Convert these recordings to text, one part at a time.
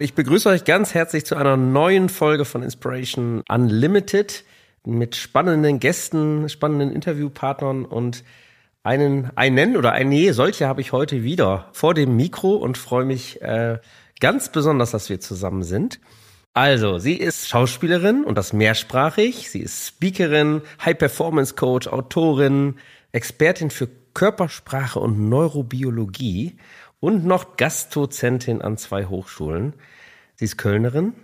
Ich begrüße euch ganz herzlich zu einer neuen Folge von Inspiration Unlimited mit spannenden Gästen, spannenden Interviewpartnern und einen, einen oder eine solche habe ich heute wieder vor dem Mikro und freue mich äh, ganz besonders, dass wir zusammen sind. Also, sie ist Schauspielerin und das mehrsprachig. Sie ist Speakerin, High Performance Coach, Autorin, Expertin für Körpersprache und Neurobiologie und noch Gastdozentin an zwei Hochschulen. Sie ist Kölnerin.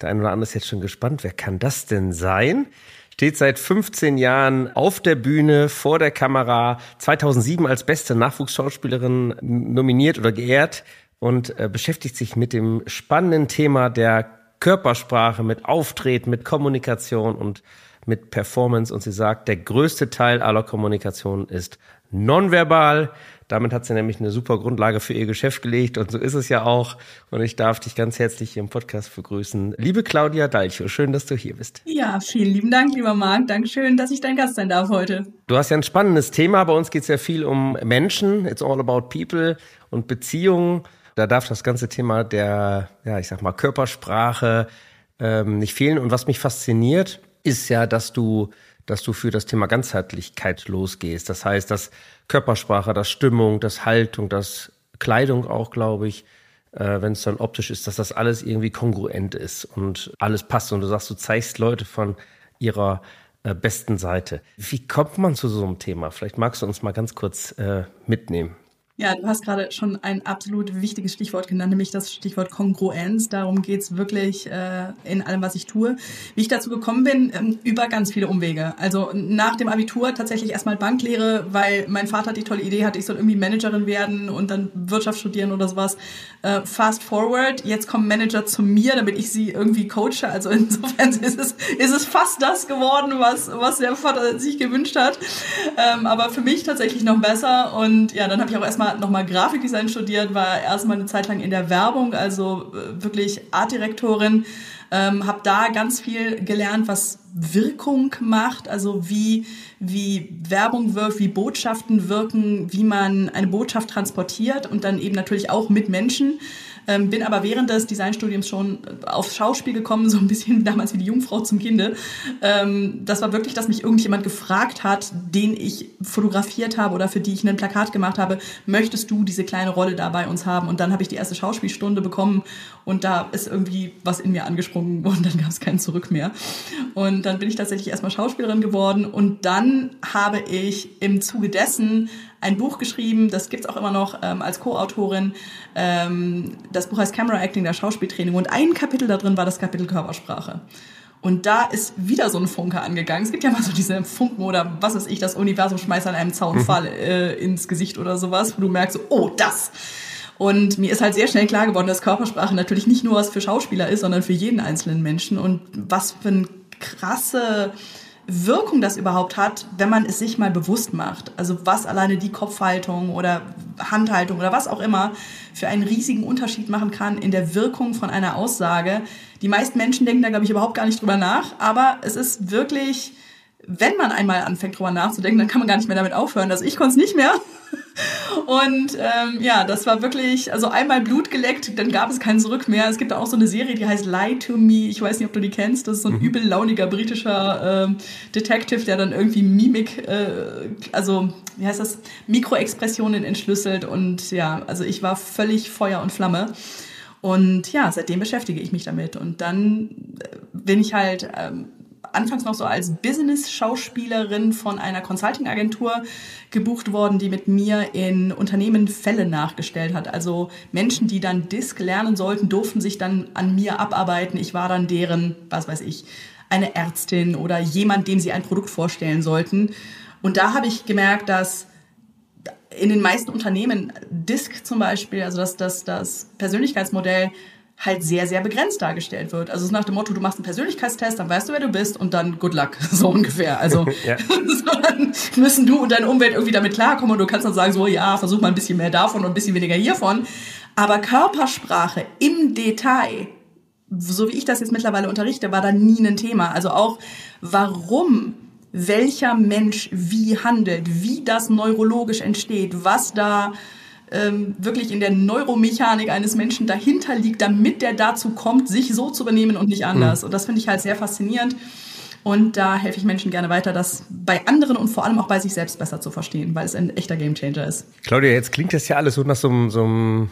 Der eine oder andere ist jetzt schon gespannt, wer kann das denn sein? Steht seit 15 Jahren auf der Bühne, vor der Kamera, 2007 als beste Nachwuchsschauspielerin nominiert oder geehrt und äh, beschäftigt sich mit dem spannenden Thema der Körpersprache, mit Auftreten, mit Kommunikation und mit Performance. Und sie sagt, der größte Teil aller Kommunikation ist nonverbal. Damit hat sie nämlich eine super Grundlage für ihr Geschäft gelegt und so ist es ja auch. Und ich darf dich ganz herzlich hier im Podcast begrüßen. Liebe Claudia Dalcho, schön, dass du hier bist. Ja, vielen lieben Dank, lieber Marc. Dankeschön, dass ich dein Gast sein darf heute. Du hast ja ein spannendes Thema. Bei uns geht es ja viel um Menschen. It's all about people und Beziehungen. Da darf das ganze Thema der, ja, ich sag mal, Körpersprache ähm, nicht fehlen. Und was mich fasziniert, ist ja, dass du dass du für das Thema Ganzheitlichkeit losgehst. Das heißt, dass Körpersprache, das Stimmung, das Haltung, das Kleidung auch, glaube ich, äh, wenn es dann optisch ist, dass das alles irgendwie kongruent ist und alles passt. Und du sagst, du zeigst Leute von ihrer äh, besten Seite. Wie kommt man zu so einem Thema? Vielleicht magst du uns mal ganz kurz äh, mitnehmen. Ja, du hast gerade schon ein absolut wichtiges Stichwort genannt, nämlich das Stichwort Kongruenz. Darum geht's wirklich äh, in allem, was ich tue. Wie ich dazu gekommen bin, ähm, über ganz viele Umwege. Also nach dem Abitur tatsächlich erstmal Banklehre, weil mein Vater die tolle Idee hatte, ich soll irgendwie Managerin werden und dann Wirtschaft studieren oder sowas. Äh, fast forward, jetzt kommen Manager zu mir, damit ich sie irgendwie coache. Also insofern ist es, ist es fast das geworden, was, was der Vater sich gewünscht hat. Ähm, aber für mich tatsächlich noch besser. Und ja, dann habe ich auch erstmal nochmal noch mal Grafikdesign studiert, war erstmal eine Zeit lang in der Werbung, also äh, wirklich Artdirektorin. Ähm, habe da ganz viel gelernt, was Wirkung macht, also wie, wie Werbung wirkt, wie Botschaften wirken, wie man eine Botschaft transportiert und dann eben natürlich auch mit Menschen. Ähm, bin aber während des Designstudiums schon aufs Schauspiel gekommen, so ein bisschen damals wie die Jungfrau zum Kinde. Ähm, das war wirklich, dass mich irgendjemand gefragt hat, den ich fotografiert habe oder für die ich ein Plakat gemacht habe, möchtest du diese kleine Rolle da bei uns haben? Und dann habe ich die erste Schauspielstunde bekommen und da ist irgendwie was in mir angesprungen und dann gab es kein Zurück mehr. Und dann bin ich tatsächlich erstmal Schauspielerin geworden und dann habe ich im Zuge dessen ein Buch geschrieben, das gibt's auch immer noch ähm, als Co-Autorin. Ähm, das Buch heißt Camera Acting, der Schauspieltraining. Und ein Kapitel da drin war das Kapitel Körpersprache. Und da ist wieder so ein Funke angegangen. Es gibt ja mal so diese Funken oder was weiß ich, das Universum schmeißt an einem Zaunfall mhm. äh, ins Gesicht oder sowas, wo du merkst, oh, das. Und mir ist halt sehr schnell klar geworden, dass Körpersprache natürlich nicht nur was für Schauspieler ist, sondern für jeden einzelnen Menschen. Und was für ein krasse Wirkung das überhaupt hat, wenn man es sich mal bewusst macht. Also was alleine die Kopfhaltung oder Handhaltung oder was auch immer für einen riesigen Unterschied machen kann in der Wirkung von einer Aussage. Die meisten Menschen denken da, glaube ich, überhaupt gar nicht drüber nach, aber es ist wirklich, wenn man einmal anfängt drüber nachzudenken, dann kann man gar nicht mehr damit aufhören. Also ich konnte es nicht mehr. Und ähm, ja, das war wirklich, also einmal Blut geleckt, dann gab es kein Zurück mehr. Es gibt auch so eine Serie, die heißt Lie to Me. Ich weiß nicht, ob du die kennst. Das ist so ein mhm. übel launiger britischer ähm, Detective, der dann irgendwie Mimik, äh, also wie heißt das, Mikroexpressionen entschlüsselt. Und ja, also ich war völlig Feuer und Flamme. Und ja, seitdem beschäftige ich mich damit. Und dann äh, bin ich halt ähm, anfangs noch so als Business-Schauspielerin von einer Consulting-Agentur gebucht worden, die mit mir in Unternehmen Fälle nachgestellt hat. Also Menschen, die dann Disk lernen sollten, durften sich dann an mir abarbeiten. Ich war dann deren, was weiß ich, eine Ärztin oder jemand, dem sie ein Produkt vorstellen sollten. Und da habe ich gemerkt, dass in den meisten Unternehmen Disk zum Beispiel, also das, das, das Persönlichkeitsmodell, halt sehr, sehr begrenzt dargestellt wird. Also es ist nach dem Motto, du machst einen Persönlichkeitstest, dann weißt du, wer du bist und dann good luck, so ungefähr. Also ja. so, dann müssen du und deine Umwelt irgendwie damit klarkommen und du kannst dann sagen, so ja, versuch mal ein bisschen mehr davon und ein bisschen weniger hiervon. Aber Körpersprache im Detail, so wie ich das jetzt mittlerweile unterrichte, war da nie ein Thema. Also auch, warum welcher Mensch wie handelt, wie das neurologisch entsteht, was da ähm, wirklich in der Neuromechanik eines Menschen dahinter liegt, damit der dazu kommt, sich so zu benehmen und nicht anders. Mhm. Und das finde ich halt sehr faszinierend. Und da helfe ich Menschen gerne weiter, das bei anderen und vor allem auch bei sich selbst besser zu verstehen, weil es ein echter Gamechanger ist. Claudia, jetzt klingt das ja alles so nach so einem, so einem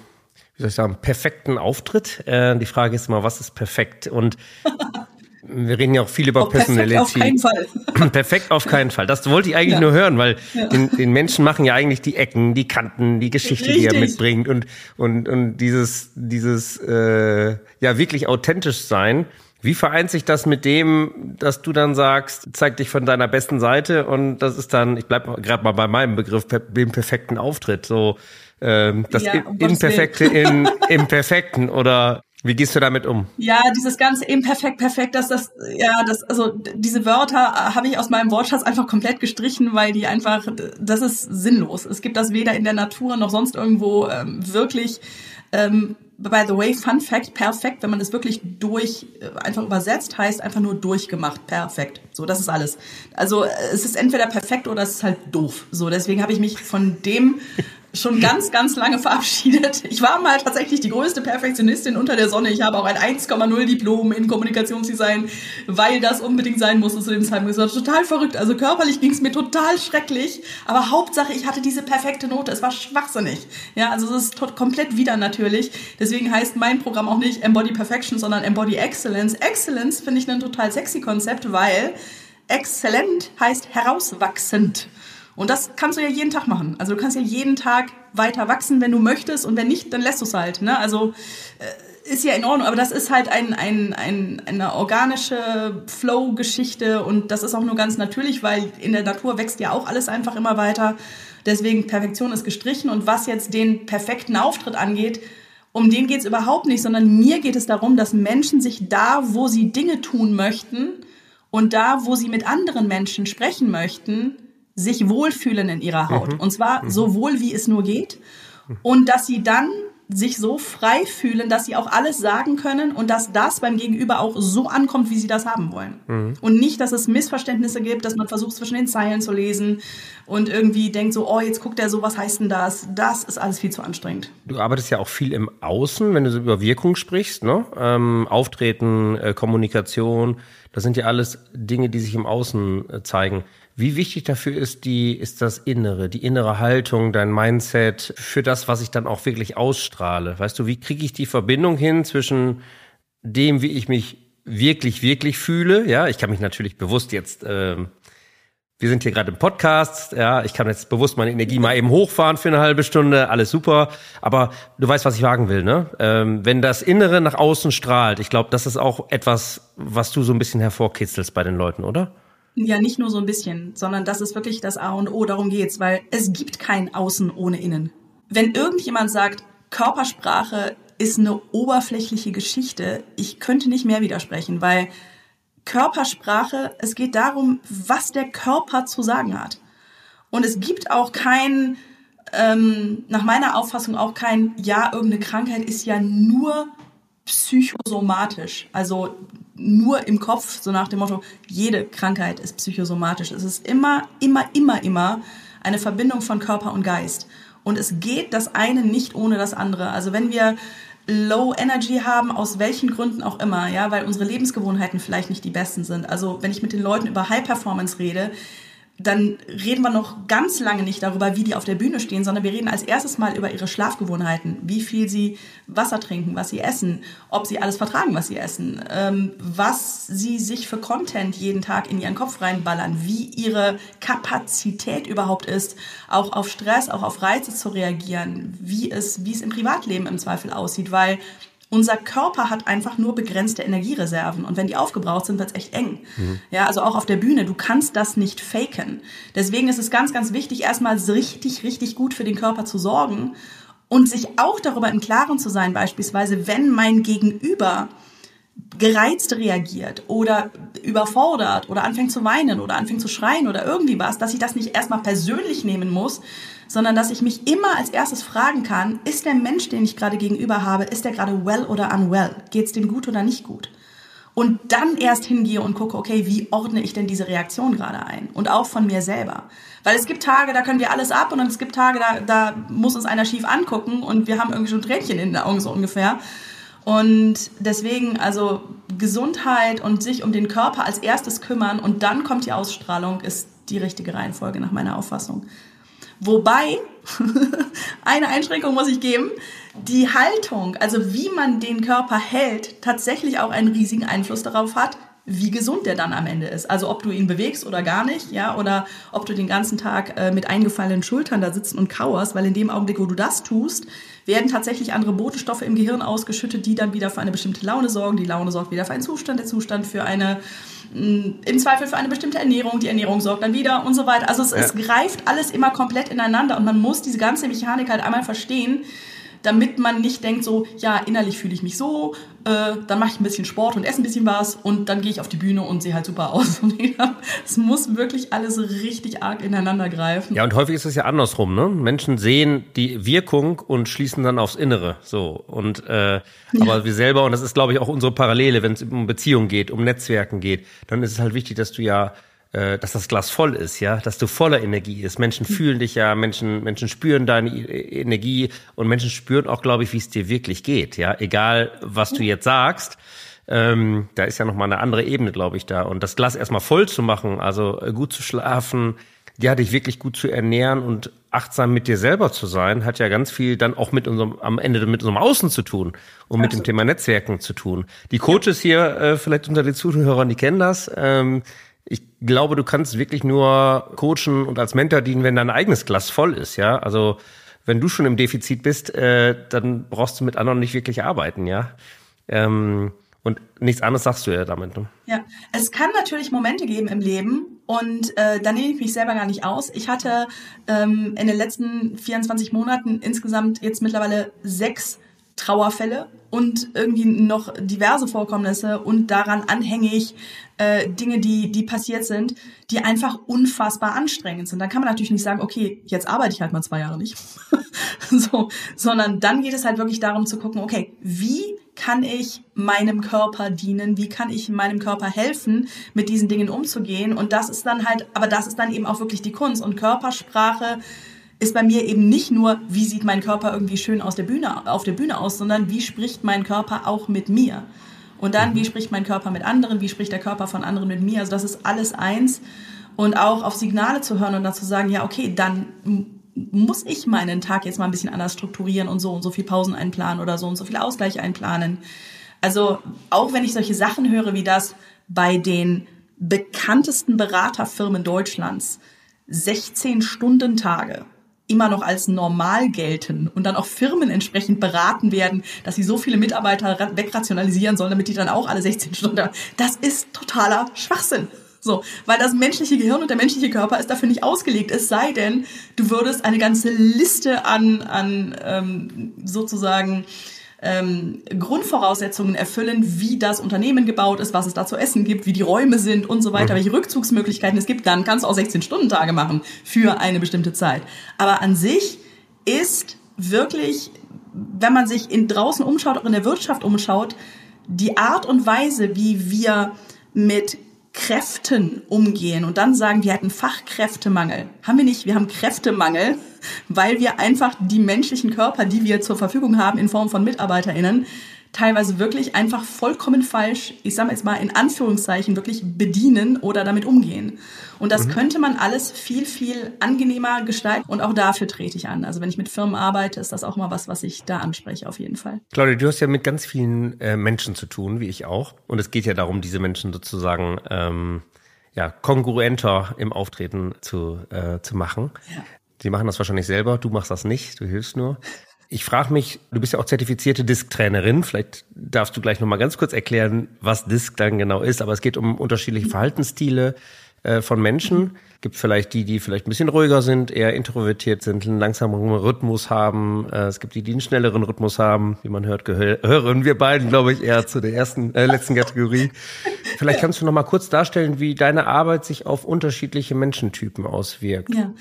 wie soll ich sagen, perfekten Auftritt. Äh, die Frage ist immer, was ist perfekt? Und wir reden ja auch viel über oh, Personality. Perfekt auf keinen Fall. perfekt auf keinen Fall. Das wollte ich eigentlich ja. nur hören, weil ja. den, den, Menschen machen ja eigentlich die Ecken, die Kanten, die Geschichte, Richtig. die er mitbringt und und und dieses dieses äh, ja wirklich authentisch sein. Wie vereint sich das mit dem, dass du dann sagst, zeig dich von deiner besten Seite und das ist dann, ich bleib gerade mal bei meinem Begriff, dem perfekten Auftritt, so ähm, das ja, um Imperfekte in, im Perfekten oder wie gehst du damit um? Ja, dieses ganze imperfekt, perfekt, dass das, ja, das, also diese Wörter habe ich aus meinem Wortschatz einfach komplett gestrichen, weil die einfach, das ist sinnlos. Es gibt das weder in der Natur noch sonst irgendwo ähm, wirklich. Ähm, by the way, Fun Fact, perfekt, wenn man es wirklich durch, äh, einfach übersetzt, heißt einfach nur durchgemacht, perfekt. So, das ist alles. Also es ist entweder perfekt oder es ist halt doof. So, deswegen habe ich mich von dem schon ganz, ganz lange verabschiedet. Ich war mal tatsächlich die größte Perfektionistin unter der Sonne. Ich habe auch ein 1,0 Diplom in Kommunikationsdesign, weil das unbedingt sein musste zu dem Zeitpunkt. Das war total verrückt. Also körperlich ging es mir total schrecklich, aber Hauptsache, ich hatte diese perfekte Note. Es war schwachsinnig. Ja, also es ist komplett wieder natürlich. Deswegen heißt mein Programm auch nicht Embody Perfection, sondern Embody Excellence. Excellence finde ich ein total sexy Konzept, weil exzellent heißt herauswachsend. Und das kannst du ja jeden Tag machen. Also du kannst ja jeden Tag weiter wachsen, wenn du möchtest. Und wenn nicht, dann lässt du es halt. Ne? Also äh, ist ja in Ordnung. Aber das ist halt ein, ein, ein, eine organische Flow-Geschichte. Und das ist auch nur ganz natürlich, weil in der Natur wächst ja auch alles einfach immer weiter. Deswegen Perfektion ist gestrichen. Und was jetzt den perfekten Auftritt angeht, um den geht es überhaupt nicht, sondern mir geht es darum, dass Menschen sich da, wo sie Dinge tun möchten und da, wo sie mit anderen Menschen sprechen möchten, sich wohlfühlen in ihrer Haut. Mhm. Und zwar mhm. so wohl, wie es nur geht. Und dass sie dann sich so frei fühlen, dass sie auch alles sagen können und dass das beim Gegenüber auch so ankommt, wie sie das haben wollen. Mhm. Und nicht, dass es Missverständnisse gibt, dass man versucht, zwischen den Zeilen zu lesen und irgendwie denkt so, oh, jetzt guckt er so, was heißt denn das? Das ist alles viel zu anstrengend. Du arbeitest ja auch viel im Außen, wenn du so über Wirkung sprichst, ne? Ähm, Auftreten, äh, Kommunikation, das sind ja alles Dinge, die sich im Außen äh, zeigen. Wie wichtig dafür ist die, ist das Innere, die innere Haltung, dein Mindset für das, was ich dann auch wirklich ausstrahle? Weißt du, wie kriege ich die Verbindung hin zwischen dem, wie ich mich wirklich, wirklich fühle? Ja, ich kann mich natürlich bewusst jetzt, äh, wir sind hier gerade im Podcast, ja, ich kann jetzt bewusst meine Energie mal eben hochfahren für eine halbe Stunde, alles super. Aber du weißt, was ich sagen will, ne? Ähm, wenn das Innere nach außen strahlt, ich glaube, das ist auch etwas, was du so ein bisschen hervorkitzelst bei den Leuten, oder? Ja, nicht nur so ein bisschen, sondern das ist wirklich das A und O, darum geht's, weil es gibt kein Außen ohne Innen. Wenn irgendjemand sagt, Körpersprache ist eine oberflächliche Geschichte, ich könnte nicht mehr widersprechen, weil Körpersprache, es geht darum, was der Körper zu sagen hat. Und es gibt auch kein, ähm, nach meiner Auffassung auch kein, ja, irgendeine Krankheit ist ja nur psychosomatisch. Also nur im Kopf, so nach dem Motto, jede Krankheit ist psychosomatisch. Es ist immer, immer, immer, immer eine Verbindung von Körper und Geist. Und es geht das eine nicht ohne das andere. Also wenn wir Low Energy haben, aus welchen Gründen auch immer, ja, weil unsere Lebensgewohnheiten vielleicht nicht die besten sind. Also wenn ich mit den Leuten über High Performance rede, dann reden wir noch ganz lange nicht darüber, wie die auf der Bühne stehen, sondern wir reden als erstes mal über ihre Schlafgewohnheiten, wie viel sie Wasser trinken, was sie essen, ob sie alles vertragen, was sie essen, ähm, was sie sich für Content jeden Tag in ihren Kopf reinballern, wie ihre Kapazität überhaupt ist, auch auf Stress, auch auf Reize zu reagieren, wie es, wie es im Privatleben im Zweifel aussieht, weil unser Körper hat einfach nur begrenzte Energiereserven und wenn die aufgebraucht sind, wird es echt eng. Mhm. Ja, also auch auf der Bühne, du kannst das nicht faken. Deswegen ist es ganz, ganz wichtig, erstmal richtig, richtig gut für den Körper zu sorgen Und sich auch darüber im Klaren zu sein, beispielsweise, wenn mein Gegenüber gereizt reagiert oder überfordert oder anfängt zu weinen oder anfängt zu schreien oder irgendwie was, dass ich das nicht erstmal persönlich nehmen muss, sondern dass ich mich immer als erstes fragen kann, ist der Mensch, den ich gerade gegenüber habe, ist der gerade well oder unwell? Geht's dem gut oder nicht gut? Und dann erst hingehe und gucke, okay, wie ordne ich denn diese Reaktion gerade ein? Und auch von mir selber. Weil es gibt Tage, da können wir alles ab und es gibt Tage, da, da muss uns einer schief angucken und wir haben irgendwie schon Tränchen in den Augen so ungefähr. Und deswegen, also Gesundheit und sich um den Körper als erstes kümmern und dann kommt die Ausstrahlung, ist die richtige Reihenfolge nach meiner Auffassung. Wobei, eine Einschränkung muss ich geben, die Haltung, also wie man den Körper hält, tatsächlich auch einen riesigen Einfluss darauf hat, wie gesund der dann am Ende ist. Also ob du ihn bewegst oder gar nicht, ja, oder ob du den ganzen Tag äh, mit eingefallenen Schultern da sitzen und kauerst, weil in dem Augenblick, wo du das tust, werden tatsächlich andere Botenstoffe im Gehirn ausgeschüttet, die dann wieder für eine bestimmte Laune sorgen. Die Laune sorgt wieder für einen Zustand, der Zustand für eine mm, im Zweifel für eine bestimmte Ernährung, die Ernährung sorgt dann wieder und so weiter. Also es, ja. es greift alles immer komplett ineinander und man muss diese ganze Mechanik halt einmal verstehen, damit man nicht denkt so, ja, innerlich fühle ich mich so, äh, dann mache ich ein bisschen Sport und esse ein bisschen was und dann gehe ich auf die Bühne und sehe halt super aus. es muss wirklich alles richtig arg ineinander greifen. Ja, und häufig ist es ja andersrum, ne? Menschen sehen die Wirkung und schließen dann aufs Innere. So. Und äh, aber ja. wir selber, und das ist, glaube ich, auch unsere Parallele, wenn es um Beziehungen geht, um Netzwerken geht, dann ist es halt wichtig, dass du ja dass das Glas voll ist, ja, dass du voller Energie ist. Menschen fühlen dich ja, Menschen, Menschen spüren deine Energie und Menschen spüren auch, glaube ich, wie es dir wirklich geht, ja, egal was du jetzt sagst. Ähm, da ist ja noch mal eine andere Ebene, glaube ich, da. Und das Glas erstmal voll zu machen, also äh, gut zu schlafen, ja, dich wirklich gut zu ernähren und achtsam mit dir selber zu sein, hat ja ganz viel dann auch mit unserem, am Ende mit unserem Außen zu tun und mit dem Thema Netzwerken zu tun. Die Coaches hier, äh, vielleicht unter den Zuhörern, die kennen das. Ähm, ich glaube, du kannst wirklich nur coachen und als Mentor dienen, wenn dein eigenes Glas voll ist, ja. Also wenn du schon im Defizit bist, äh, dann brauchst du mit anderen nicht wirklich arbeiten, ja. Ähm, und nichts anderes sagst du ja damit. Ne? Ja, es kann natürlich Momente geben im Leben und äh, da nehme ich mich selber gar nicht aus. Ich hatte ähm, in den letzten 24 Monaten insgesamt jetzt mittlerweile sechs Trauerfälle und irgendwie noch diverse Vorkommnisse und daran anhängig äh, Dinge, die, die passiert sind, die einfach unfassbar anstrengend sind. Dann kann man natürlich nicht sagen, okay, jetzt arbeite ich halt mal zwei Jahre nicht. so, sondern dann geht es halt wirklich darum zu gucken, okay, wie kann ich meinem Körper dienen? Wie kann ich meinem Körper helfen, mit diesen Dingen umzugehen? Und das ist dann halt, aber das ist dann eben auch wirklich die Kunst. Und Körpersprache ist bei mir eben nicht nur, wie sieht mein Körper irgendwie schön aus der Bühne, auf der Bühne aus, sondern wie spricht mein Körper auch mit mir? Und dann, wie mhm. spricht mein Körper mit anderen? Wie spricht der Körper von anderen mit mir? Also das ist alles eins. Und auch auf Signale zu hören und dann zu sagen, ja, okay, dann muss ich meinen Tag jetzt mal ein bisschen anders strukturieren und so und so viel Pausen einplanen oder so und so viel Ausgleich einplanen. Also auch wenn ich solche Sachen höre wie das bei den bekanntesten Beraterfirmen Deutschlands, 16 Stunden Tage, immer noch als normal gelten und dann auch Firmen entsprechend beraten werden, dass sie so viele Mitarbeiter wegrationalisieren sollen, damit die dann auch alle 16 Stunden. Das ist totaler Schwachsinn. So, weil das menschliche Gehirn und der menschliche Körper ist dafür nicht ausgelegt. Es sei denn, du würdest eine ganze Liste an, an ähm, sozusagen ähm, Grundvoraussetzungen erfüllen, wie das Unternehmen gebaut ist, was es da zu essen gibt, wie die Räume sind und so weiter, mhm. welche Rückzugsmöglichkeiten es gibt, dann kannst du auch 16-Stunden-Tage machen für eine bestimmte Zeit. Aber an sich ist wirklich, wenn man sich in, draußen umschaut, auch in der Wirtschaft umschaut, die Art und Weise, wie wir mit Kräften umgehen und dann sagen, wir hätten Fachkräftemangel. Haben wir nicht, wir haben Kräftemangel, weil wir einfach die menschlichen Körper, die wir zur Verfügung haben in Form von MitarbeiterInnen, teilweise wirklich einfach vollkommen falsch, ich sage jetzt mal in Anführungszeichen, wirklich bedienen oder damit umgehen. Und das mhm. könnte man alles viel, viel angenehmer gestalten und auch dafür trete ich an. Also wenn ich mit Firmen arbeite, ist das auch mal was, was ich da anspreche auf jeden Fall. Claudia, du hast ja mit ganz vielen äh, Menschen zu tun, wie ich auch. Und es geht ja darum, diese Menschen sozusagen ähm, ja, kongruenter im Auftreten zu, äh, zu machen. Ja. Sie machen das wahrscheinlich selber, du machst das nicht, du hilfst nur. Ich frage mich, du bist ja auch zertifizierte Disk-Trainerin. Vielleicht darfst du gleich noch mal ganz kurz erklären, was Disk dann genau ist. Aber es geht um unterschiedliche Verhaltensstile äh, von Menschen. Gibt vielleicht die, die vielleicht ein bisschen ruhiger sind, eher introvertiert sind, einen langsameren Rhythmus haben. Äh, es gibt die, die einen schnelleren Rhythmus haben. Wie man hört, gehören wir beiden, glaube ich, eher zu der ersten, äh, letzten Kategorie. Vielleicht kannst du noch mal kurz darstellen, wie deine Arbeit sich auf unterschiedliche Menschentypen auswirkt. Ja,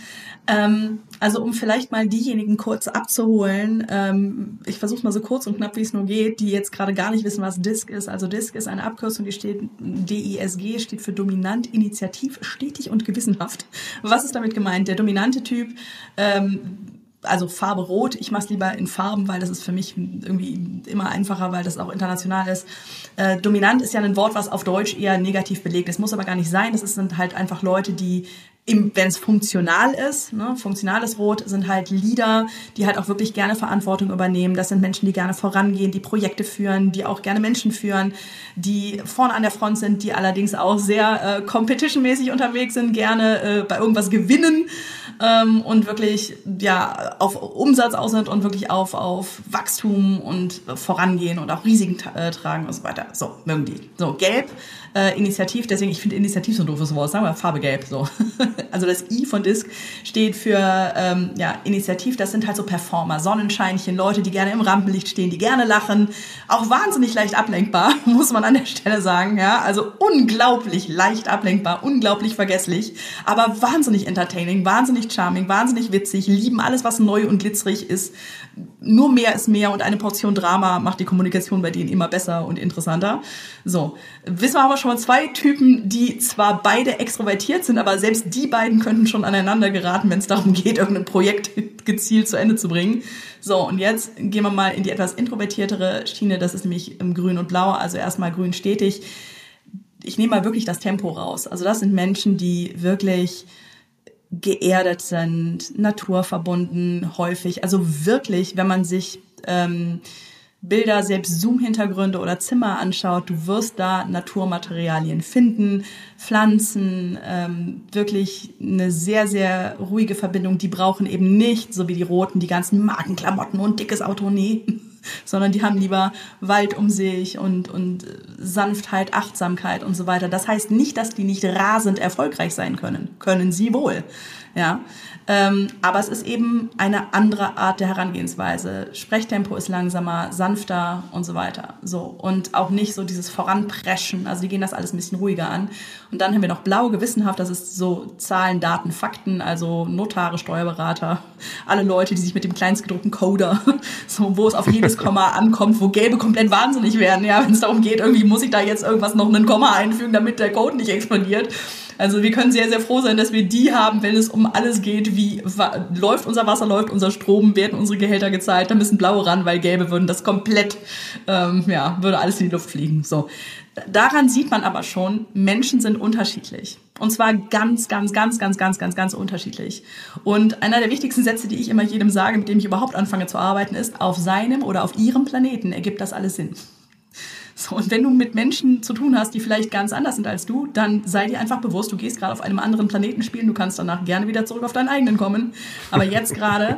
ähm, also um vielleicht mal diejenigen kurz abzuholen, ähm, ich versuche mal so kurz und knapp, wie es nur geht, die jetzt gerade gar nicht wissen, was DISC ist. Also DISC ist eine Abkürzung, die steht, DISG steht für dominant, initiativ, stetig und gewissenhaft. Was ist damit gemeint? Der dominante Typ, ähm, also Farbe Rot. Ich mache es lieber in Farben, weil das ist für mich irgendwie immer einfacher, weil das auch international ist. Äh, dominant ist ja ein Wort, was auf Deutsch eher negativ belegt ist. Muss aber gar nicht sein. Das sind halt einfach Leute, die wenn es funktional ist, ne, funktionales Rot sind halt Leader, die halt auch wirklich gerne Verantwortung übernehmen. Das sind Menschen, die gerne vorangehen, die Projekte führen, die auch gerne Menschen führen, die vorne an der Front sind, die allerdings auch sehr äh, competitionmäßig unterwegs sind, gerne äh, bei irgendwas gewinnen ähm, und wirklich ja auf Umsatz aus sind und wirklich auf, auf Wachstum und vorangehen und auch Risiken äh, tragen und so weiter. So, mögen die. So, gelb, äh, Initiativ, deswegen, ich finde Initiativ so ein doofes Wort, sagen wir Farbe gelb. So. also das I von Disc steht für ähm, ja, Initiativ, das sind halt so Performer, Sonnenscheinchen, Leute, die gerne im Rampenlicht stehen, die gerne lachen, auch wahnsinnig leicht ablenkbar, muss man an der Stelle sagen. Ja? Also unglaublich leicht ablenkbar, unglaublich vergesslich, aber wahnsinnig entertaining, wahnsinnig charming, wahnsinnig witzig, lieben alles, was neu und glitzerig ist. Nur mehr ist mehr und eine Portion Drama macht die Kommunikation bei denen immer besser und interessanter. So, wissen wir aber schon mal zwei Typen, die zwar beide extrovertiert sind, aber selbst die beiden könnten schon aneinander geraten, wenn es darum geht, irgendein Projekt gezielt zu Ende zu bringen. So, und jetzt gehen wir mal in die etwas introvertiertere Schiene, das ist nämlich im Grün und Blau, also erstmal grün stetig. Ich nehme mal wirklich das Tempo raus. Also das sind Menschen, die wirklich geerdet sind, naturverbunden häufig. Also wirklich, wenn man sich ähm, Bilder, selbst Zoom-Hintergründe oder Zimmer anschaut, du wirst da Naturmaterialien finden, Pflanzen, ähm, wirklich eine sehr, sehr ruhige Verbindung. Die brauchen eben nicht, so wie die Roten, die ganzen Markenklamotten und dickes Auto, nee. sondern die haben lieber Wald um sich und, und Sanftheit, Achtsamkeit und so weiter. Das heißt nicht, dass die nicht rasend erfolgreich sein können. Können sie wohl. Ja. Ähm, aber es ist eben eine andere Art der Herangehensweise. Sprechtempo ist langsamer, sanfter und so weiter. So. Und auch nicht so dieses Voranpreschen. Also die gehen das alles ein bisschen ruhiger an. Und dann haben wir noch blau, gewissenhaft. Das ist so Zahlen, Daten, Fakten. Also Notare, Steuerberater. Alle Leute, die sich mit dem kleinstgedruckten Coder, so, wo es auf jedes Komma ankommt, wo Gelbe komplett wahnsinnig werden. Ja, wenn es darum geht, irgendwie muss ich da jetzt irgendwas noch einen Komma einfügen, damit der Code nicht explodiert. Also wir können sehr, sehr froh sein, dass wir die haben, wenn es um alles geht, wie läuft unser Wasser, läuft unser Strom, werden unsere Gehälter gezahlt, da müssen blaue ran, weil gelbe würden das komplett, ähm, ja, würde alles in die Luft fliegen. So. Daran sieht man aber schon, Menschen sind unterschiedlich. Und zwar ganz, ganz, ganz, ganz, ganz, ganz, ganz unterschiedlich. Und einer der wichtigsten Sätze, die ich immer jedem sage, mit dem ich überhaupt anfange zu arbeiten, ist, auf seinem oder auf ihrem Planeten ergibt das alles Sinn. So, und wenn du mit Menschen zu tun hast, die vielleicht ganz anders sind als du, dann sei dir einfach bewusst, du gehst gerade auf einem anderen Planeten spielen, du kannst danach gerne wieder zurück auf deinen eigenen kommen. Aber jetzt gerade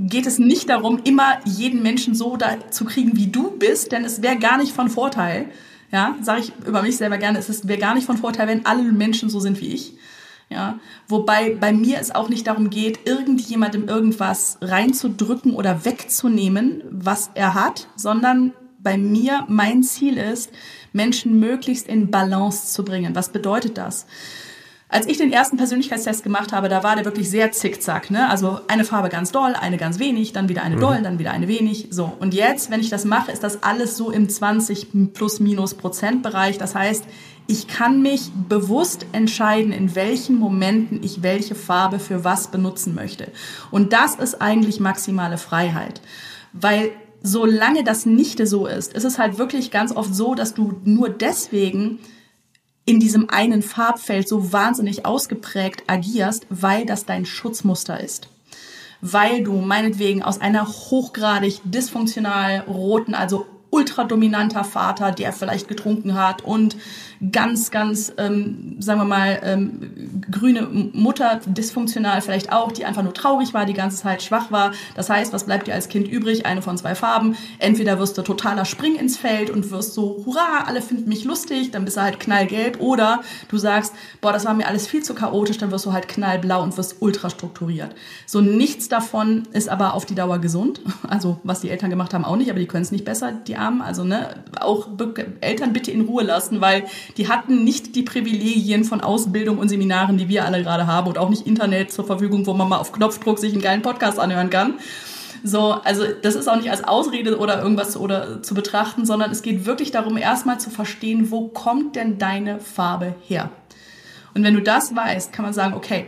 geht es nicht darum, immer jeden Menschen so da zu kriegen, wie du bist, denn es wäre gar nicht von Vorteil. Ja, sage ich über mich selber gerne, es wäre gar nicht von Vorteil, wenn alle Menschen so sind wie ich. Ja, wobei bei mir es auch nicht darum geht, irgendjemandem irgendwas reinzudrücken oder wegzunehmen, was er hat, sondern bei mir mein Ziel ist, Menschen möglichst in Balance zu bringen. Was bedeutet das? Als ich den ersten Persönlichkeitstest gemacht habe, da war der wirklich sehr zickzack. Ne? Also eine Farbe ganz doll, eine ganz wenig, dann wieder eine mhm. doll, dann wieder eine wenig. So. Und jetzt, wenn ich das mache, ist das alles so im 20 plus minus Prozent Bereich. Das heißt, ich kann mich bewusst entscheiden, in welchen Momenten ich welche Farbe für was benutzen möchte. Und das ist eigentlich maximale Freiheit. Weil solange das nicht so ist, ist es halt wirklich ganz oft so, dass du nur deswegen in diesem einen Farbfeld so wahnsinnig ausgeprägt agierst, weil das dein Schutzmuster ist. Weil du meinetwegen aus einer hochgradig dysfunktional roten, also ultradominanter Vater, der vielleicht getrunken hat und ganz, ganz, ähm, sagen wir mal, ähm, grüne Mutter, dysfunktional vielleicht auch, die einfach nur traurig war, die ganze Zeit schwach war. Das heißt, was bleibt dir als Kind übrig? Eine von zwei Farben. Entweder wirst du totaler Spring ins Feld und wirst so, hurra, alle finden mich lustig, dann bist du halt knallgelb. Oder du sagst, boah, das war mir alles viel zu chaotisch, dann wirst du halt knallblau und wirst ultra strukturiert. So nichts davon ist aber auf die Dauer gesund. Also was die Eltern gemacht haben, auch nicht, aber die können es nicht besser, die Armen. Also ne, auch Eltern bitte in Ruhe lassen, weil die hatten nicht die Privilegien von Ausbildung und Seminaren, die wir alle gerade haben und auch nicht Internet zur Verfügung, wo man mal auf Knopfdruck sich einen geilen Podcast anhören kann. So, also das ist auch nicht als Ausrede oder irgendwas oder zu betrachten, sondern es geht wirklich darum, erstmal zu verstehen, wo kommt denn deine Farbe her? Und wenn du das weißt, kann man sagen, okay,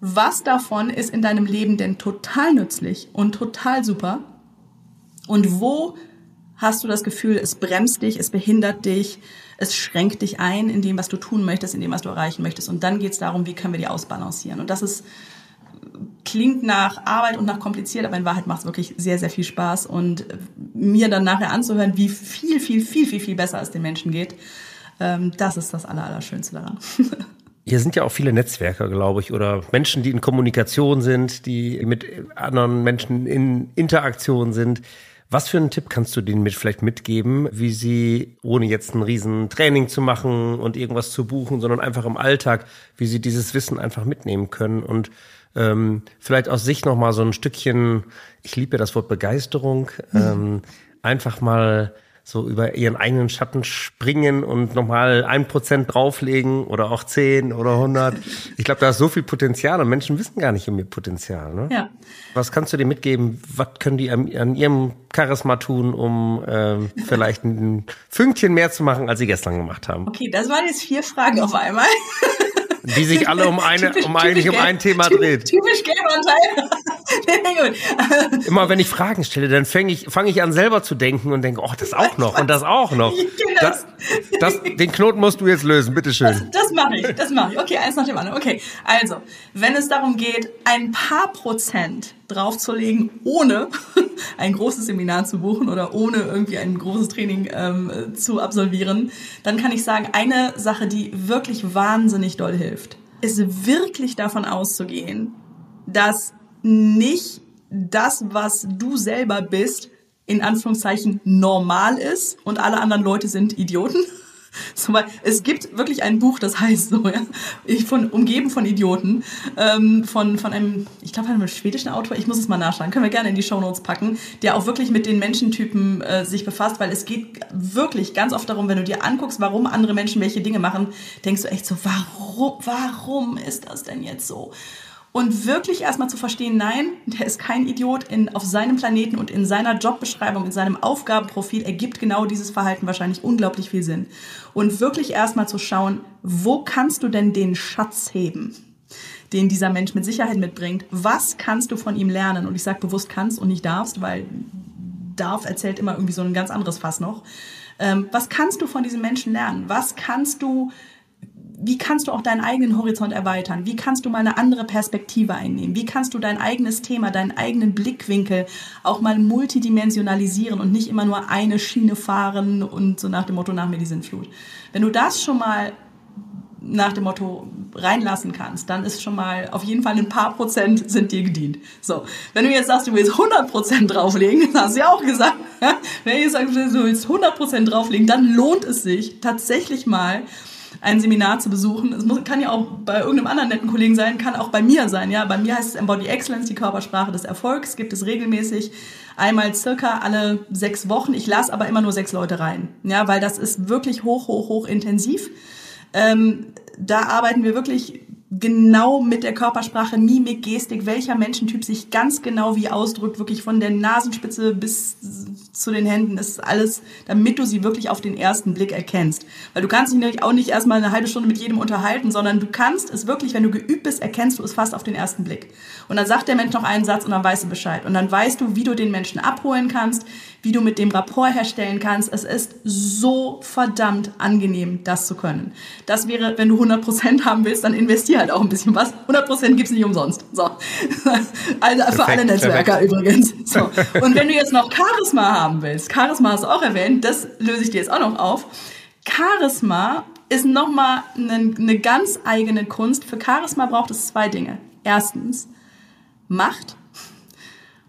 was davon ist in deinem Leben denn total nützlich und total super? Und wo hast du das Gefühl, es bremst dich, es behindert dich, es schränkt dich ein in dem, was du tun möchtest, in dem, was du erreichen möchtest. Und dann geht es darum, wie können wir die ausbalancieren. Und das ist klingt nach Arbeit und nach kompliziert, aber in Wahrheit macht es wirklich sehr, sehr viel Spaß. Und mir dann nachher anzuhören, wie viel, viel, viel, viel, viel besser es den Menschen geht, ähm, das ist das Allerschönste daran. Hier sind ja auch viele Netzwerker, glaube ich, oder Menschen, die in Kommunikation sind, die mit anderen Menschen in Interaktion sind. Was für einen Tipp kannst du denen mit vielleicht mitgeben, wie sie, ohne jetzt ein riesen Training zu machen und irgendwas zu buchen, sondern einfach im Alltag, wie sie dieses Wissen einfach mitnehmen können und ähm, vielleicht aus sich nochmal so ein Stückchen, ich liebe ja das Wort Begeisterung, mhm. ähm, einfach mal so über ihren eigenen Schatten springen und nochmal ein Prozent drauflegen oder auch zehn oder hundert. Ich glaube, da ist so viel Potenzial und Menschen wissen gar nicht um ihr Potenzial. Ne? Ja. Was kannst du dir mitgeben? Was können die an, an ihrem Charisma tun, um ähm, vielleicht ein Fünkchen mehr zu machen, als sie gestern gemacht haben? Okay, das waren jetzt vier Fragen auf einmal. Die sich alle um eine, typisch, um eigentlich um ein Thema dreht. Typisch Gameranteil. Immer wenn ich Fragen stelle, dann fange ich, fange ich an selber zu denken und denke, oh, das auch noch und das auch noch. Das, das, den Knoten musst du jetzt lösen, bitteschön. Das, das mache ich, das mache ich. Okay, eins nach dem anderen. Okay, also, wenn es darum geht, ein paar Prozent draufzulegen, ohne ein großes Seminar zu buchen oder ohne irgendwie ein großes Training ähm, zu absolvieren, dann kann ich sagen, eine Sache, die wirklich wahnsinnig doll hilft, ist wirklich davon auszugehen, dass nicht das, was du selber bist, in Anführungszeichen normal ist und alle anderen Leute sind Idioten. So, weil es gibt wirklich ein Buch, das heißt so, ja, ich von umgeben von Idioten, ähm, von von einem, ich glaube einem schwedischen Autor. Ich muss es mal nachschauen, können wir gerne in die Show Notes packen, der auch wirklich mit den Menschentypen äh, sich befasst, weil es geht wirklich ganz oft darum, wenn du dir anguckst, warum andere Menschen welche Dinge machen, denkst du echt so, warum, warum ist das denn jetzt so? Und wirklich erstmal zu verstehen, nein, der ist kein Idiot in, auf seinem Planeten und in seiner Jobbeschreibung, in seinem Aufgabenprofil ergibt genau dieses Verhalten wahrscheinlich unglaublich viel Sinn. Und wirklich erstmal zu schauen, wo kannst du denn den Schatz heben? den dieser Mensch mit Sicherheit mitbringt. Was kannst du von ihm lernen? Und ich sage bewusst kannst und nicht darfst, weil darf erzählt immer irgendwie so ein ganz anderes Fass noch. Ähm, was kannst du von diesem Menschen lernen? Was kannst du wie kannst du auch deinen eigenen Horizont erweitern? Wie kannst du mal eine andere Perspektive einnehmen? Wie kannst du dein eigenes Thema, deinen eigenen Blickwinkel auch mal multidimensionalisieren und nicht immer nur eine Schiene fahren und so nach dem Motto nach mir die Sintflut? Wenn du das schon mal nach dem Motto reinlassen kannst, dann ist schon mal auf jeden Fall ein paar Prozent sind dir gedient. So, wenn du jetzt sagst, du willst 100 Prozent drauflegen, das hast du ja auch gesagt, wenn du jetzt sagst, du willst 100 Prozent drauflegen, dann lohnt es sich tatsächlich mal ein Seminar zu besuchen. Es muss, kann ja auch bei irgendeinem anderen netten Kollegen sein, kann auch bei mir sein. Ja, bei mir heißt es Embody Excellence, die Körpersprache des Erfolgs. Gibt es regelmäßig einmal circa alle sechs Wochen. Ich lasse aber immer nur sechs Leute rein. Ja, weil das ist wirklich hoch, hoch, hoch intensiv. Ähm, da arbeiten wir wirklich genau mit der Körpersprache, Mimik, Gestik, welcher Menschentyp sich ganz genau wie ausdrückt, wirklich von der Nasenspitze bis zu den Händen. Das ist alles, damit du sie wirklich auf den ersten Blick erkennst. Weil du kannst dich natürlich auch nicht erstmal eine halbe Stunde mit jedem unterhalten, sondern du kannst es wirklich, wenn du geübt bist, erkennst du es fast auf den ersten Blick. Und dann sagt der Mensch noch einen Satz und dann weißt du Bescheid. Und dann weißt du, wie du den Menschen abholen kannst, wie du mit dem Rapport herstellen kannst. Es ist so verdammt angenehm, das zu können. Das wäre, wenn du 100% haben willst, dann investier halt auch ein bisschen was. 100% gibt's nicht umsonst. So. Also für alle Netzwerker perfekt. übrigens. So. Und wenn du jetzt noch Charisma haben willst, Charisma hast du auch erwähnt, das löse ich dir jetzt auch noch auf. Charisma ist nochmal eine, eine ganz eigene Kunst. Für Charisma braucht es zwei Dinge. Erstens Macht.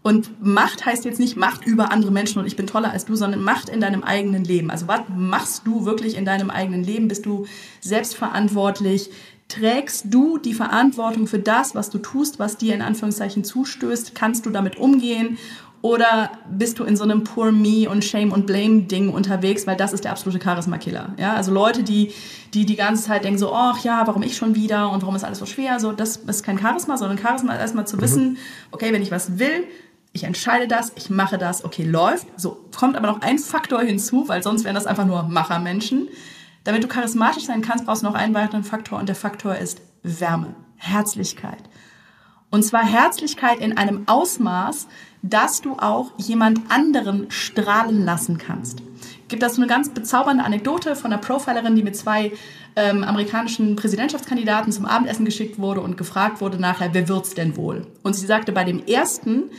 Und Macht heißt jetzt nicht Macht über andere Menschen und ich bin toller als du, sondern Macht in deinem eigenen Leben. Also was machst du wirklich in deinem eigenen Leben? Bist du selbstverantwortlich? Trägst du die Verantwortung für das, was du tust, was dir in Anführungszeichen zustößt? Kannst du damit umgehen? Oder bist du in so einem Poor Me und Shame und Blame Ding unterwegs, weil das ist der absolute Charisma-Killer. Ja, also Leute, die, die die ganze Zeit denken so, ach ja, warum ich schon wieder und warum ist alles so schwer? So, das ist kein Charisma, sondern Charisma ist erstmal zu mhm. wissen, okay, wenn ich was will, ich entscheide das, ich mache das, okay, läuft. So, kommt aber noch ein Faktor hinzu, weil sonst wären das einfach nur Machermenschen. Damit du charismatisch sein kannst, brauchst du noch einen weiteren Faktor und der Faktor ist Wärme, Herzlichkeit. Und zwar Herzlichkeit in einem Ausmaß, dass du auch jemand anderen strahlen lassen kannst. Gibt das so eine ganz bezaubernde Anekdote von einer Profilerin, die mit zwei ähm, amerikanischen Präsidentschaftskandidaten zum Abendessen geschickt wurde und gefragt wurde nachher, wer wird's denn wohl? Und sie sagte, bei dem ersten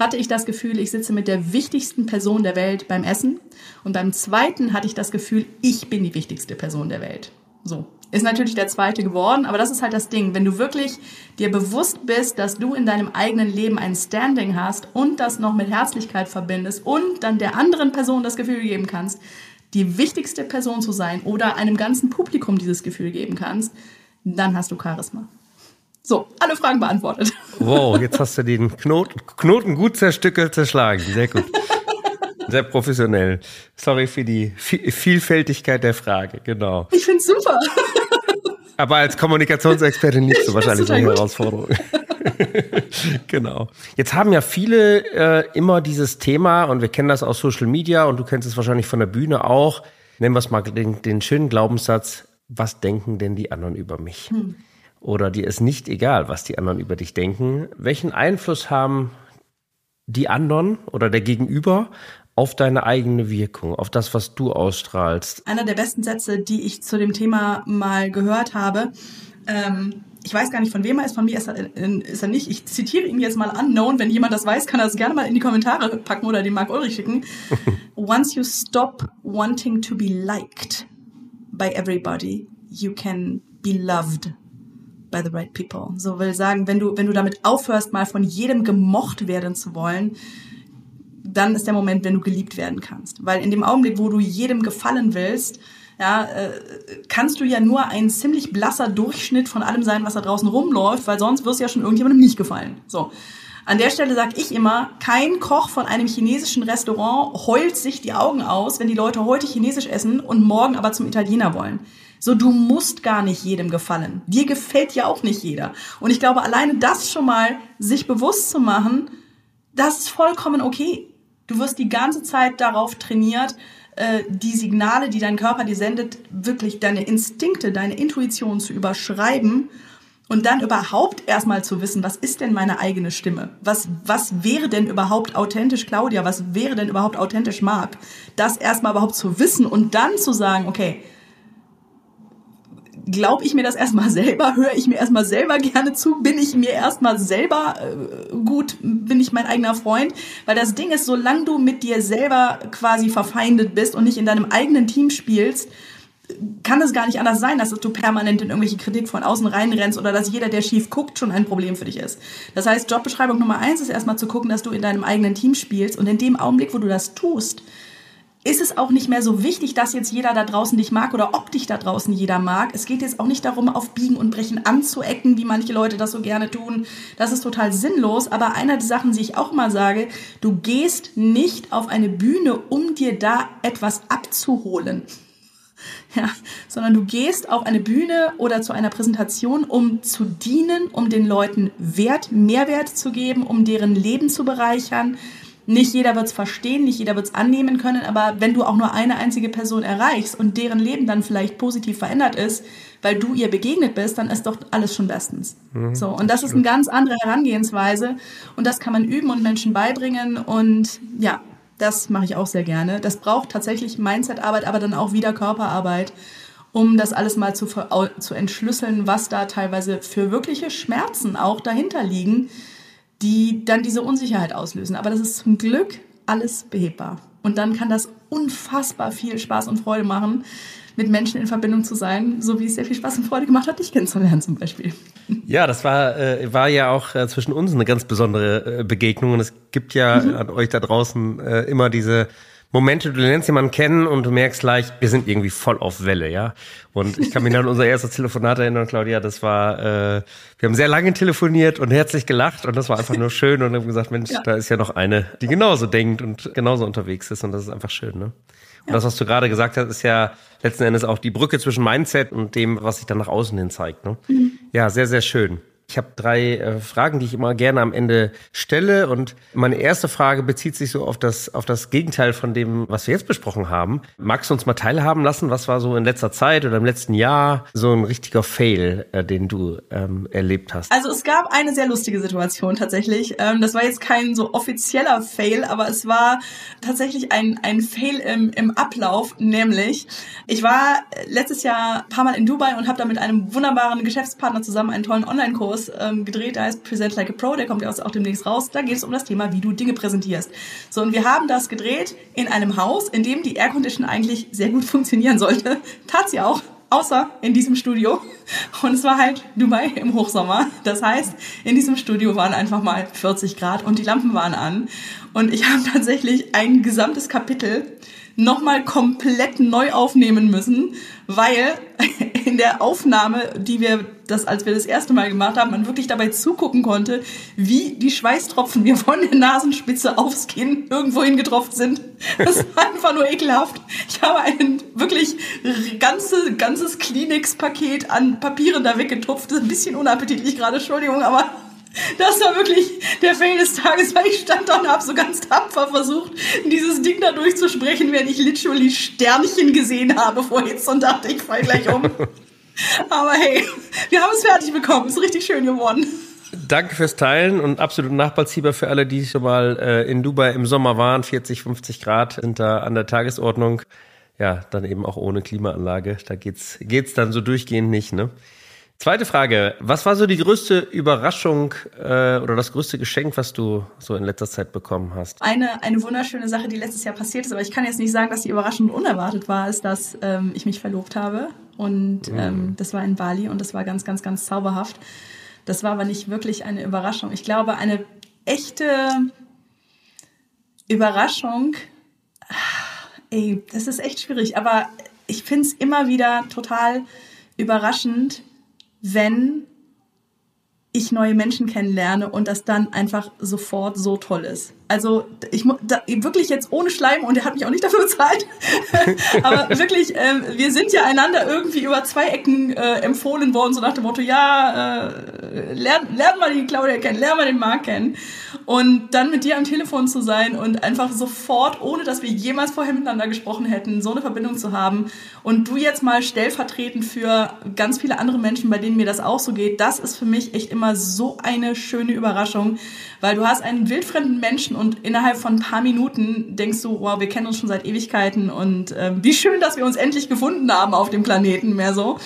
hatte ich das Gefühl, ich sitze mit der wichtigsten Person der Welt beim Essen. Und beim zweiten hatte ich das Gefühl, ich bin die wichtigste Person der Welt. So. Ist natürlich der zweite geworden, aber das ist halt das Ding. Wenn du wirklich dir bewusst bist, dass du in deinem eigenen Leben ein Standing hast und das noch mit Herzlichkeit verbindest und dann der anderen Person das Gefühl geben kannst, die wichtigste Person zu sein oder einem ganzen Publikum dieses Gefühl geben kannst, dann hast du Charisma. So, alle Fragen beantwortet. Wow, jetzt hast du den Knoten, Knoten gut zerstückelt, zerschlagen. Sehr gut. Sehr professionell. Sorry für die Vielfältigkeit der Frage, genau. Ich find's super. Aber als Kommunikationsexpertin liebst du wahrscheinlich so Herausforderungen. genau. Jetzt haben ja viele äh, immer dieses Thema und wir kennen das aus Social Media und du kennst es wahrscheinlich von der Bühne auch. Nennen wir es mal den, den schönen Glaubenssatz, was denken denn die anderen über mich? Hm. Oder dir ist nicht egal, was die anderen über dich denken. Welchen Einfluss haben die anderen oder der Gegenüber auf deine eigene Wirkung, auf das, was du ausstrahlst. Einer der besten Sätze, die ich zu dem Thema mal gehört habe, ähm, ich weiß gar nicht, von wem er ist, von mir ist er, ist er nicht. Ich zitiere ihn jetzt mal unknown. Wenn jemand das weiß, kann er das gerne mal in die Kommentare packen oder den Marc Ulrich schicken. Once you stop wanting to be liked by everybody, you can be loved by the right people. So will sagen, wenn du, wenn du damit aufhörst, mal von jedem gemocht werden zu wollen, dann ist der Moment, wenn du geliebt werden kannst. Weil in dem Augenblick, wo du jedem gefallen willst, ja, äh, kannst du ja nur ein ziemlich blasser Durchschnitt von allem sein, was da draußen rumläuft, weil sonst wirst du ja schon irgendjemandem nicht gefallen. So. An der Stelle sage ich immer, kein Koch von einem chinesischen Restaurant heult sich die Augen aus, wenn die Leute heute chinesisch essen und morgen aber zum Italiener wollen. So, du musst gar nicht jedem gefallen. Dir gefällt ja auch nicht jeder. Und ich glaube, alleine das schon mal sich bewusst zu machen, das ist vollkommen okay. Du wirst die ganze Zeit darauf trainiert, äh, die Signale, die dein Körper dir sendet, wirklich deine Instinkte, deine Intuition zu überschreiben und dann überhaupt erstmal zu wissen, was ist denn meine eigene Stimme? Was, was wäre denn überhaupt authentisch Claudia? Was wäre denn überhaupt authentisch Marc? Das erstmal überhaupt zu wissen und dann zu sagen, okay, glaube ich mir das erstmal selber, höre ich mir erstmal selber gerne zu, bin ich mir erstmal selber äh, gut, bin ich mein eigener Freund, weil das Ding ist, solange du mit dir selber quasi verfeindet bist und nicht in deinem eigenen Team spielst, kann es gar nicht anders sein, dass du permanent in irgendwelche Kritik von außen reinrennst oder dass jeder, der schief guckt, schon ein Problem für dich ist. Das heißt, Jobbeschreibung Nummer eins ist erstmal zu gucken, dass du in deinem eigenen Team spielst und in dem Augenblick, wo du das tust, ist es auch nicht mehr so wichtig, dass jetzt jeder da draußen dich mag oder ob dich da draußen jeder mag. Es geht jetzt auch nicht darum, auf Biegen und Brechen anzuecken, wie manche Leute das so gerne tun. Das ist total sinnlos. Aber einer der Sachen, die ich auch mal sage, du gehst nicht auf eine Bühne, um dir da etwas abzuholen. Ja, sondern du gehst auf eine Bühne oder zu einer Präsentation, um zu dienen, um den Leuten Wert, Mehrwert zu geben, um deren Leben zu bereichern, nicht jeder wird es verstehen, nicht jeder wird es annehmen können, aber wenn du auch nur eine einzige Person erreichst und deren Leben dann vielleicht positiv verändert ist, weil du ihr begegnet bist, dann ist doch alles schon bestens. Mhm, so, und das ist eine ganz andere Herangehensweise und das kann man üben und Menschen beibringen und ja, das mache ich auch sehr gerne. Das braucht tatsächlich Mindset-Arbeit, aber dann auch wieder Körperarbeit, um das alles mal zu, zu entschlüsseln, was da teilweise für wirkliche Schmerzen auch dahinter liegen, die dann diese Unsicherheit auslösen. Aber das ist zum Glück alles behebbar. Und dann kann das unfassbar viel Spaß und Freude machen, mit Menschen in Verbindung zu sein, so wie es sehr viel Spaß und Freude gemacht hat, dich kennenzulernen zum Beispiel. Ja, das war, äh, war ja auch äh, zwischen uns eine ganz besondere äh, Begegnung und es gibt ja mhm. an euch da draußen äh, immer diese Momente, du lernst jemanden kennen und du merkst gleich, wir sind irgendwie voll auf Welle, ja. Und ich kann mich an unser erstes Telefonat erinnern, Claudia, das war, äh, wir haben sehr lange telefoniert und herzlich gelacht und das war einfach nur schön und haben gesagt, Mensch, ja. da ist ja noch eine, die genauso denkt und genauso unterwegs ist und das ist einfach schön, ne? Und ja. das, was du gerade gesagt hast, ist ja letzten Endes auch die Brücke zwischen Mindset und dem, was sich dann nach außen hin zeigt, ne? Mhm. Ja, sehr, sehr schön. Ich habe drei äh, Fragen, die ich immer gerne am Ende stelle. Und meine erste Frage bezieht sich so auf das, auf das Gegenteil von dem, was wir jetzt besprochen haben. Magst du uns mal teilhaben lassen? Was war so in letzter Zeit oder im letzten Jahr so ein richtiger Fail, äh, den du ähm, erlebt hast? Also es gab eine sehr lustige Situation tatsächlich. Ähm, das war jetzt kein so offizieller Fail, aber es war tatsächlich ein, ein Fail im, im Ablauf. Nämlich, ich war letztes Jahr ein paar Mal in Dubai und habe da mit einem wunderbaren Geschäftspartner zusammen einen tollen Online-Kurs Kurs ähm, gedreht, der heißt Present Like a Pro, der kommt ja auch demnächst raus. Da geht es um das Thema, wie du Dinge präsentierst. So, und wir haben das gedreht in einem Haus, in dem die Aircondition eigentlich sehr gut funktionieren sollte. Tat sie auch, außer in diesem Studio. Und es war halt Dubai im Hochsommer. Das heißt, in diesem Studio waren einfach mal 40 Grad und die Lampen waren an. Und ich habe tatsächlich ein gesamtes Kapitel nochmal komplett neu aufnehmen müssen, weil in der Aufnahme, die wir das, als wir das erste Mal gemacht haben, man wirklich dabei zugucken konnte, wie die Schweißtropfen mir von der Nasenspitze aufs Kinn irgendwo hingetroffen sind. Das war einfach nur ekelhaft. Ich habe ein wirklich ganze, ganzes Kleenex-Paket an Papieren da weggetupft. Das ist ein bisschen unappetitlich gerade, Entschuldigung, aber das war wirklich der Fail des Tages, weil ich stand da und habe so ganz tapfer versucht, dieses Ding da durchzusprechen, während ich literally Sternchen gesehen habe vor Hitze und dachte, ich fall gleich um. Aber hey, wir haben es fertig bekommen. Ist richtig schön geworden. Danke fürs Teilen und absolut nachvollziehbar für alle, die schon mal äh, in Dubai im Sommer waren. 40, 50 Grad sind da an der Tagesordnung. Ja, dann eben auch ohne Klimaanlage. Da geht's, geht's dann so durchgehend nicht, ne? Zweite Frage. Was war so die größte Überraschung äh, oder das größte Geschenk, was du so in letzter Zeit bekommen hast? Eine, eine wunderschöne Sache, die letztes Jahr passiert ist, aber ich kann jetzt nicht sagen, dass die überraschend unerwartet war, ist, dass ähm, ich mich verlobt habe. Und mhm. ähm, das war in Bali und das war ganz, ganz, ganz zauberhaft. Das war aber nicht wirklich eine Überraschung. Ich glaube, eine echte Überraschung, ey, das ist echt schwierig, aber ich finde es immer wieder total überraschend, wenn ich neue Menschen kennenlerne und das dann einfach sofort so toll ist. Also ich da, wirklich jetzt ohne Schleim und er hat mich auch nicht dafür bezahlt. Aber wirklich, ähm, wir sind ja einander irgendwie über zwei Ecken äh, empfohlen worden, so nach dem Motto, ja, äh, lern, lern mal die Claudia kennen, lern mal den Marc kennen. Und dann mit dir am Telefon zu sein und einfach sofort, ohne dass wir jemals vorher miteinander gesprochen hätten, so eine Verbindung zu haben. Und du jetzt mal stellvertretend für ganz viele andere Menschen, bei denen mir das auch so geht, das ist für mich echt immer so eine schöne Überraschung, weil du hast einen wildfremden Menschen und innerhalb von ein paar Minuten denkst du, wow, wir kennen uns schon seit Ewigkeiten und äh, wie schön, dass wir uns endlich gefunden haben auf dem Planeten, mehr so.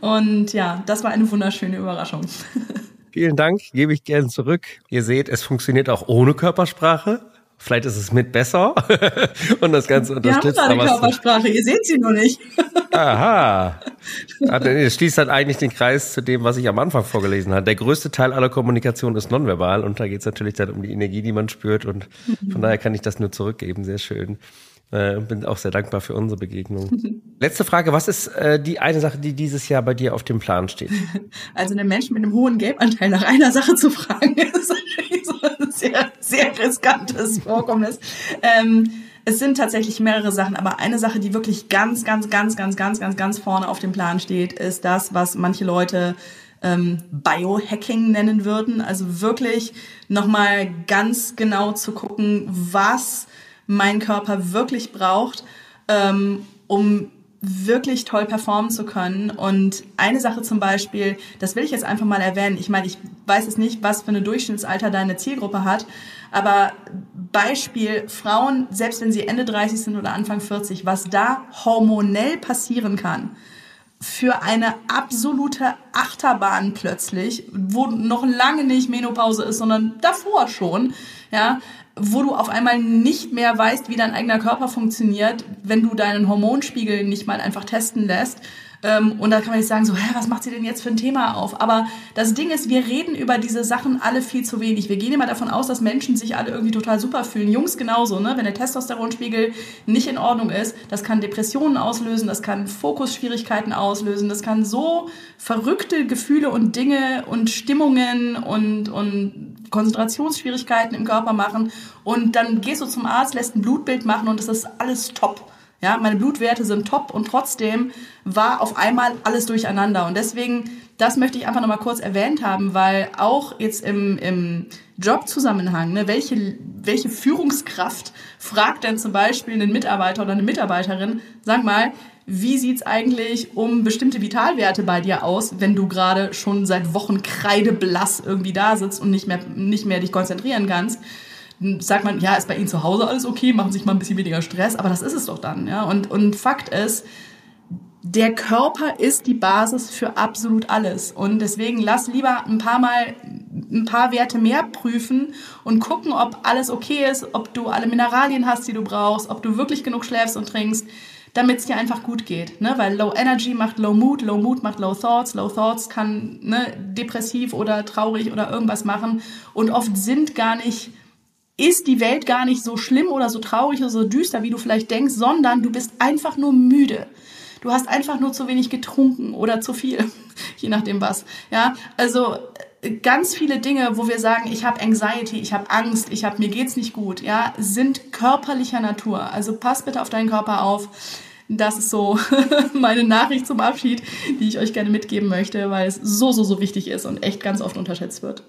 Und ja, das war eine wunderschöne Überraschung. Vielen Dank, gebe ich gerne zurück. Ihr seht, es funktioniert auch ohne Körpersprache. Vielleicht ist es mit besser und das Ganze unterstützt. Wir haben eine Körpersprache, ihr seht sie nur nicht. Aha. Das schließt halt eigentlich den Kreis zu dem, was ich am Anfang vorgelesen habe. Der größte Teil aller Kommunikation ist nonverbal und da geht es natürlich dann um die Energie, die man spürt und von daher kann ich das nur zurückgeben. Sehr schön. Äh, bin auch sehr dankbar für unsere Begegnung. Letzte Frage, was ist äh, die eine Sache, die dieses Jahr bei dir auf dem Plan steht? Also einen Menschen mit einem hohen Gelbanteil nach einer Sache zu fragen, ist sehr, sehr riskantes Vorkommnis. Ähm, es sind tatsächlich mehrere Sachen, aber eine Sache, die wirklich ganz, ganz, ganz, ganz, ganz, ganz, ganz vorne auf dem Plan steht, ist das, was manche Leute ähm, Biohacking nennen würden. Also wirklich nochmal ganz genau zu gucken, was mein Körper wirklich braucht, ähm, um wirklich toll performen zu können. Und eine Sache zum Beispiel, das will ich jetzt einfach mal erwähnen. Ich meine, ich weiß es nicht, was für eine Durchschnittsalter deine Zielgruppe hat, aber Beispiel Frauen, selbst wenn sie Ende 30 sind oder Anfang 40, was da hormonell passieren kann für eine absolute Achterbahn plötzlich, wo noch lange nicht Menopause ist, sondern davor schon, ja, wo du auf einmal nicht mehr weißt, wie dein eigener Körper funktioniert, wenn du deinen Hormonspiegel nicht mal einfach testen lässt und da kann man jetzt sagen, so, hä, was macht sie denn jetzt für ein Thema auf? Aber das Ding ist, wir reden über diese Sachen alle viel zu wenig. Wir gehen immer davon aus, dass Menschen sich alle irgendwie total super fühlen. Jungs genauso, ne? Wenn der Testosteronspiegel nicht in Ordnung ist, das kann Depressionen auslösen, das kann Fokusschwierigkeiten auslösen, das kann so verrückte Gefühle und Dinge und Stimmungen und, und Konzentrationsschwierigkeiten im Körper machen. Und dann gehst du zum Arzt, lässt ein Blutbild machen und das ist alles top. Ja, meine Blutwerte sind top und trotzdem war auf einmal alles durcheinander. Und deswegen, das möchte ich einfach nochmal kurz erwähnt haben, weil auch jetzt im, im Jobzusammenhang, ne, welche, welche Führungskraft fragt denn zum Beispiel einen Mitarbeiter oder eine Mitarbeiterin, sag mal, wie sieht's eigentlich um bestimmte Vitalwerte bei dir aus, wenn du gerade schon seit Wochen kreideblass irgendwie da sitzt und nicht mehr, nicht mehr dich konzentrieren kannst? Sagt man, ja, ist bei Ihnen zu Hause alles okay, machen sich mal ein bisschen weniger Stress, aber das ist es doch dann, ja. Und, und Fakt ist, der Körper ist die Basis für absolut alles. Und deswegen lass lieber ein paar Mal ein paar Werte mehr prüfen und gucken, ob alles okay ist, ob du alle Mineralien hast, die du brauchst, ob du wirklich genug schläfst und trinkst, damit es dir einfach gut geht. Ne? Weil Low Energy macht Low Mood, Low Mood macht Low Thoughts, Low Thoughts kann ne, depressiv oder traurig oder irgendwas machen. Und oft sind gar nicht ist die Welt gar nicht so schlimm oder so traurig oder so düster, wie du vielleicht denkst, sondern du bist einfach nur müde. Du hast einfach nur zu wenig getrunken oder zu viel, je nachdem was. Ja, also äh, ganz viele Dinge, wo wir sagen, ich habe Anxiety, ich habe Angst, ich habe mir geht's nicht gut, ja, sind körperlicher Natur. Also pass bitte auf deinen Körper auf. Das ist so meine Nachricht zum Abschied, die ich euch gerne mitgeben möchte, weil es so, so, so wichtig ist und echt ganz oft unterschätzt wird.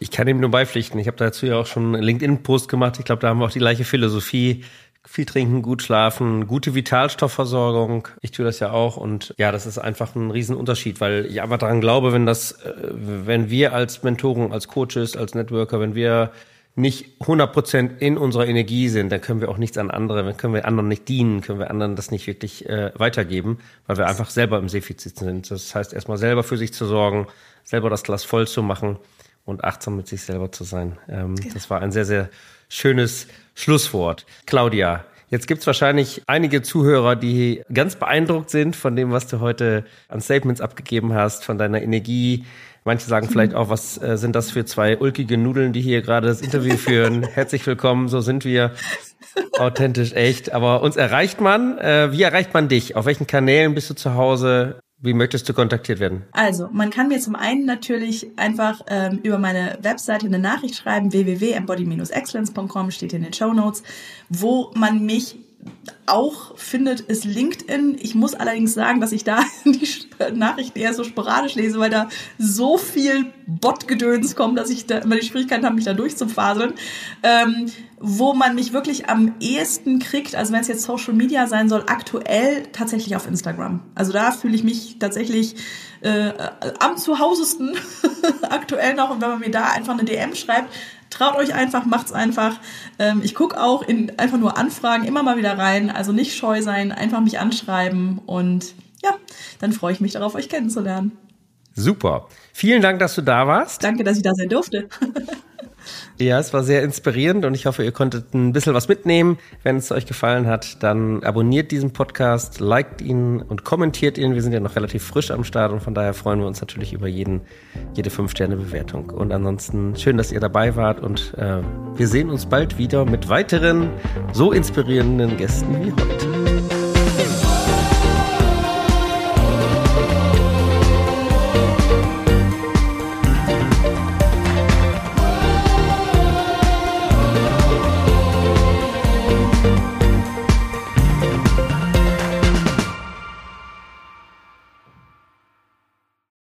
Ich kann ihm nur beipflichten. Ich habe dazu ja auch schon einen LinkedIn-Post gemacht. Ich glaube, da haben wir auch die gleiche Philosophie. Viel trinken, gut schlafen, gute Vitalstoffversorgung. Ich tue das ja auch und ja, das ist einfach ein Riesenunterschied, weil ich einfach daran glaube, wenn das, äh, wenn wir als Mentoren, als Coaches, als Networker, wenn wir nicht 100% in unserer Energie sind, dann können wir auch nichts an andere, dann können wir anderen nicht dienen, können wir anderen das nicht wirklich äh, weitergeben, weil wir einfach selber im Defizit sind. Das heißt, erstmal selber für sich zu sorgen, selber das Glas voll zu machen und achtsam mit sich selber zu sein. Ähm, genau. Das war ein sehr, sehr schönes Schlusswort. Claudia, Jetzt gibt's wahrscheinlich einige Zuhörer, die ganz beeindruckt sind von dem, was du heute an Statements abgegeben hast, von deiner Energie. Manche sagen vielleicht auch, was äh, sind das für zwei ulkige Nudeln, die hier gerade das Interview führen. Herzlich willkommen, so sind wir. Authentisch, echt. Aber uns erreicht man. Äh, wie erreicht man dich? Auf welchen Kanälen bist du zu Hause? Wie möchtest du kontaktiert werden? Also, man kann mir zum einen natürlich einfach ähm, über meine Webseite eine Nachricht schreiben, www.embody-excellence.com, steht in den Show Notes, wo man mich auch findet, ist LinkedIn. Ich muss allerdings sagen, dass ich da die Nachrichten eher so sporadisch lese, weil da so viel Botgedöns kommt, dass ich da immer die Schwierigkeit habe, mich da durchzufaseln. Ähm, wo man mich wirklich am ehesten kriegt, also wenn es jetzt Social Media sein soll, aktuell tatsächlich auf Instagram. Also da fühle ich mich tatsächlich äh, am zuhausesten aktuell noch. Und wenn man mir da einfach eine DM schreibt, traut euch einfach, macht's einfach. Ähm, ich gucke auch in einfach nur Anfragen immer mal wieder rein. Also nicht scheu sein, einfach mich anschreiben und ja, dann freue ich mich darauf, euch kennenzulernen. Super. Vielen Dank, dass du da warst. Danke, dass ich da sein durfte. Ja, es war sehr inspirierend und ich hoffe, ihr konntet ein bisschen was mitnehmen. Wenn es euch gefallen hat, dann abonniert diesen Podcast, liked ihn und kommentiert ihn. Wir sind ja noch relativ frisch am Start und von daher freuen wir uns natürlich über jeden, jede 5-Sterne-Bewertung. Und ansonsten schön, dass ihr dabei wart und äh, wir sehen uns bald wieder mit weiteren so inspirierenden Gästen wie heute.